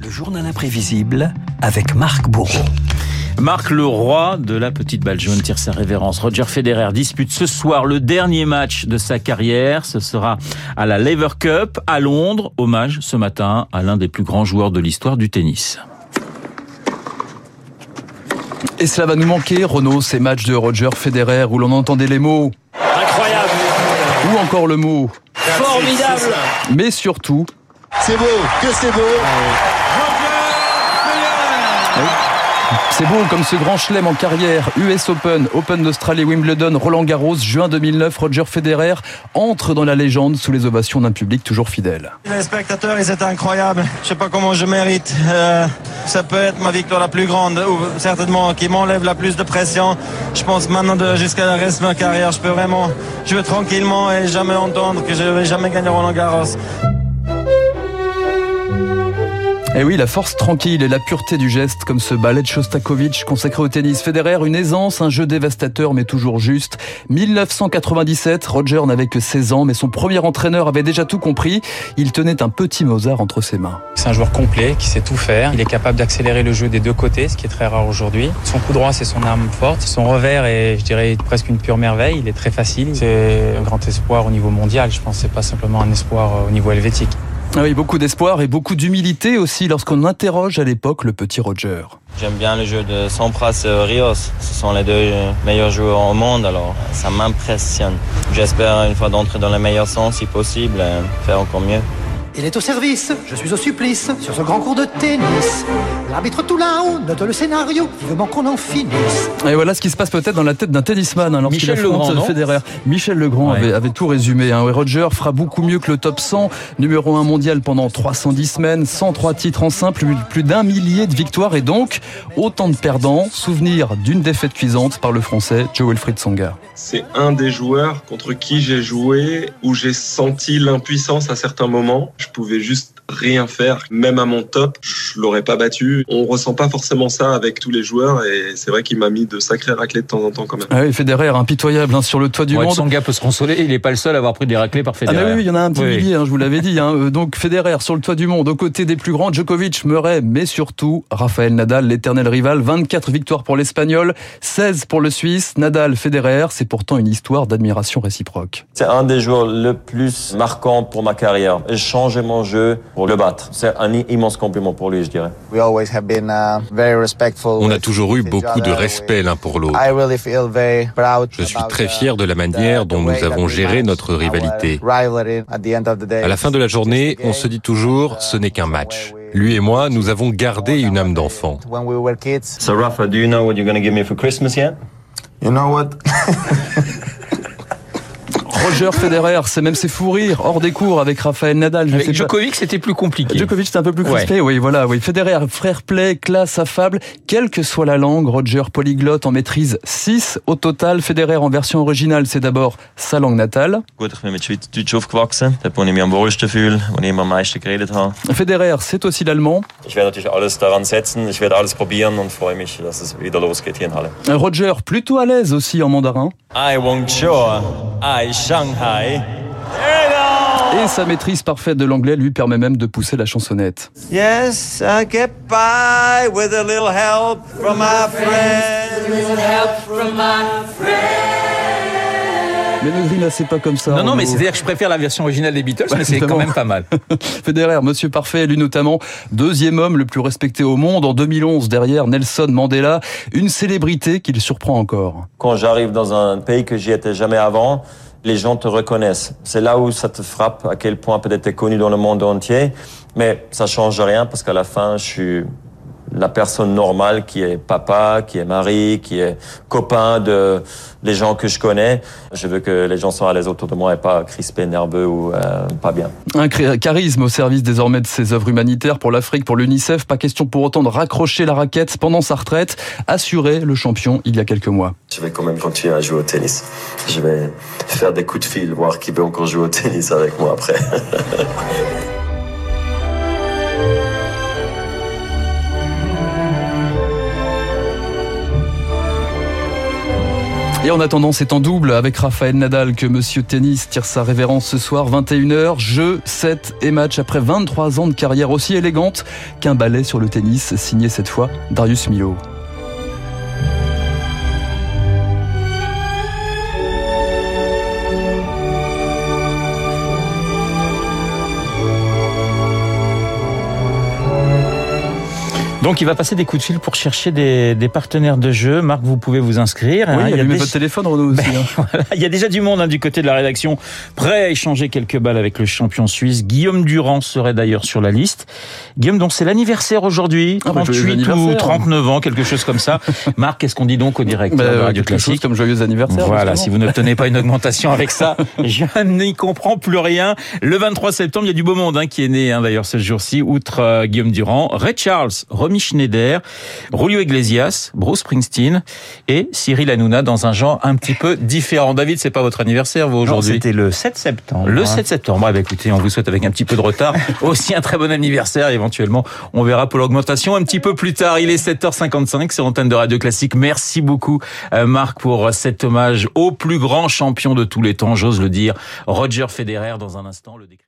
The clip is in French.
Le journal imprévisible avec Marc Bourreau. Marc le roi de la petite balle jaune tire sa révérence. Roger Federer dispute ce soir le dernier match de sa carrière. Ce sera à la Lever Cup à Londres. Hommage ce matin à l'un des plus grands joueurs de l'histoire du tennis. Et cela va nous manquer, Renaud, ces matchs de Roger Federer où l'on entendait les mots. Incroyable. Ou encore le mot. Formidable. Mais surtout. C'est beau, que c'est beau. C'est beau comme ce grand chelem en carrière. US Open, Open d'Australie, Wimbledon, Roland Garros, juin 2009, Roger Federer entre dans la légende sous les ovations d'un public toujours fidèle. Les spectateurs, ils étaient incroyables. Je sais pas comment je mérite. Euh, ça peut être ma victoire la plus grande, ou certainement qui m'enlève la plus de pression. Je pense maintenant jusqu'à la reste de ma carrière, je peux vraiment jouer tranquillement et jamais entendre que je vais jamais gagner Roland Garros. Et eh oui, la force tranquille et la pureté du geste, comme ce ballet de Shostakovich consacré au tennis. Federer, une aisance, un jeu dévastateur mais toujours juste. 1997, Roger n'avait que 16 ans, mais son premier entraîneur avait déjà tout compris. Il tenait un petit Mozart entre ses mains. C'est un joueur complet qui sait tout faire. Il est capable d'accélérer le jeu des deux côtés, ce qui est très rare aujourd'hui. Son coup droit, c'est son arme forte. Son revers est, je dirais, presque une pure merveille. Il est très facile. C'est un grand espoir au niveau mondial. Je pense c'est pas simplement un espoir au niveau helvétique. Ah oui, beaucoup d'espoir et beaucoup d'humilité aussi lorsqu'on interroge à l'époque le petit Roger. J'aime bien le jeu de Sampras et Rios. Ce sont les deux meilleurs joueurs au monde, alors ça m'impressionne. J'espère une fois d'entrer dans le meilleur sens si possible, et faire encore mieux. Il est au service, je suis au supplice, sur ce grand cours de tennis. L'arbitre tout là-haut note le scénario, vivement qu'on en finisse. Et voilà ce qui se passe peut-être dans la tête d'un tennisman hein, lorsqu'il affronte Legrand, Federer. Michel Legrand avait, avait, tout résumé. Hein. Roger fera beaucoup mieux que le top 100, numéro 1 mondial pendant 310 semaines, 103 titres en simple, plus d'un millier de victoires et donc autant de perdants. Souvenir d'une défaite cuisante par le français Joe Wilfried Songa. C'est un des joueurs contre qui j'ai joué où j'ai senti l'impuissance à certains moments je pouvais juste rien faire. Même à mon top, je l'aurais pas battu. On ressent pas forcément ça avec tous les joueurs et c'est vrai qu'il m'a mis de sacrés raclés de temps en temps quand même. Ah oui, Federer impitoyable hein, sur le toit du ouais, monde. Son gars peut se consoler, il n'est pas le seul à avoir pris des raclés par Federer. Ah oui, il y en a un petit oui. millier, hein, je vous l'avais dit. Hein. Euh, donc Federer sur le toit du monde, aux côtés des plus grands, Djokovic, Murray, mais surtout Rafael Nadal, l'éternel rival. 24 victoires pour l'Espagnol, 16 pour le Suisse. Nadal, Federer, c'est pourtant une histoire d'admiration réciproque. C'est un des joueurs le plus marquant pour ma carrière. Mon jeu pour le battre. C'est un immense compliment pour lui, je dirais. On a toujours eu beaucoup de respect l'un pour l'autre. Je suis très fier de la manière dont nous avons géré notre rivalité. À la fin de la journée, on se dit toujours, ce n'est qu'un match. Lui et moi, nous avons gardé une âme d'enfant. So Rafa, do you know what you're going to give me for Christmas yet? You know what? Roger Federer, c'est même ses fous rires hors des cours avec Raphaël Nadal. Je avec Djokovic, c'était plus compliqué. Djokovic, c'était un peu plus crispé. Ouais. Oui, voilà. Oui, Federer, frère play, classe affable. Quelle que soit la langue, Roger polyglotte en maîtrise 6 au total. Federer en version originale, c'est d'abord sa langue natale. Federer, c'est aussi l'allemand. Roger, plutôt à l'aise aussi en mandarin. I won't sure. I Shanghai. Et sa maîtrise parfaite de l'anglais lui permet même de pousser la chansonnette. Yes, I get by with a little help from my friends. little help from my Mais ne grimacez pas comme ça. Non, non, mais c'est-à-dire que je préfère la version originale des Beatles, mais c'est quand même pas mal. Federer, Monsieur Parfait, lui notamment deuxième homme le plus respecté au monde en 2011 derrière Nelson Mandela, une célébrité qu'il surprend encore. Quand j'arrive dans un pays que j'y étais jamais avant, les gens te reconnaissent. C'est là où ça te frappe à quel point peut-être t'es connu dans le monde entier, mais ça change rien parce qu'à la fin, je suis la personne normale qui est papa, qui est mari, qui est copain de les gens que je connais. Je veux que les gens soient à l'aise autour de moi et pas crispés, nerveux ou euh, pas bien. Un charisme au service désormais de ses œuvres humanitaires pour l'Afrique, pour l'UNICEF. Pas question pour autant de raccrocher la raquette pendant sa retraite. Assuré le champion il y a quelques mois. Je vais quand même continuer à jouer au tennis. Je vais faire des coups de fil, voir qui peut encore jouer au tennis avec moi après. Et en attendant, c'est en double avec Raphaël Nadal que Monsieur Tennis tire sa révérence ce soir, 21h. Jeu, 7 et match après 23 ans de carrière aussi élégante qu'un ballet sur le tennis, signé cette fois Darius Milo. Donc il va passer des coups de fil pour chercher des, des partenaires de jeu. Marc, vous pouvez vous inscrire. Oui, hein. il y a votre téléphone, Renaud aussi. Ben, hein. voilà. Il y a déjà du monde hein, du côté de la rédaction, prêt à échanger quelques balles avec le champion suisse. Guillaume Durand serait d'ailleurs sur la liste. Guillaume, donc c'est l'anniversaire aujourd'hui, 38 ah, ou 39 ans, quelque chose comme ça. Marc, qu'est-ce qu'on dit donc au directeur ben, de Radio Classique Comme joyeux anniversaire. Voilà, si vous n'obtenez pas une augmentation avec ça, je n'y comprends plus rien. Le 23 septembre, il y a du beau monde hein, qui est né d'ailleurs ce jour-ci, outre euh, Guillaume Durand, Ray Charles, Romy Schneider, Julio Iglesias, Bruce Springsteen et Cyril Hanouna dans un genre un petit peu différent. David, c'est pas votre anniversaire vous aujourd'hui C'était le 7 septembre. Le 7 septembre. Ah, bah, écoutez, on vous souhaite avec un petit peu de retard aussi un très bon anniversaire. Éventuellement, on verra pour l'augmentation un petit peu plus tard. Il est 7h55 sur l'antenne de Radio Classique. Merci beaucoup euh, Marc pour cet hommage au plus grand champion de tous les temps, j'ose le dire, Roger Federer. Dans un instant, le décrit.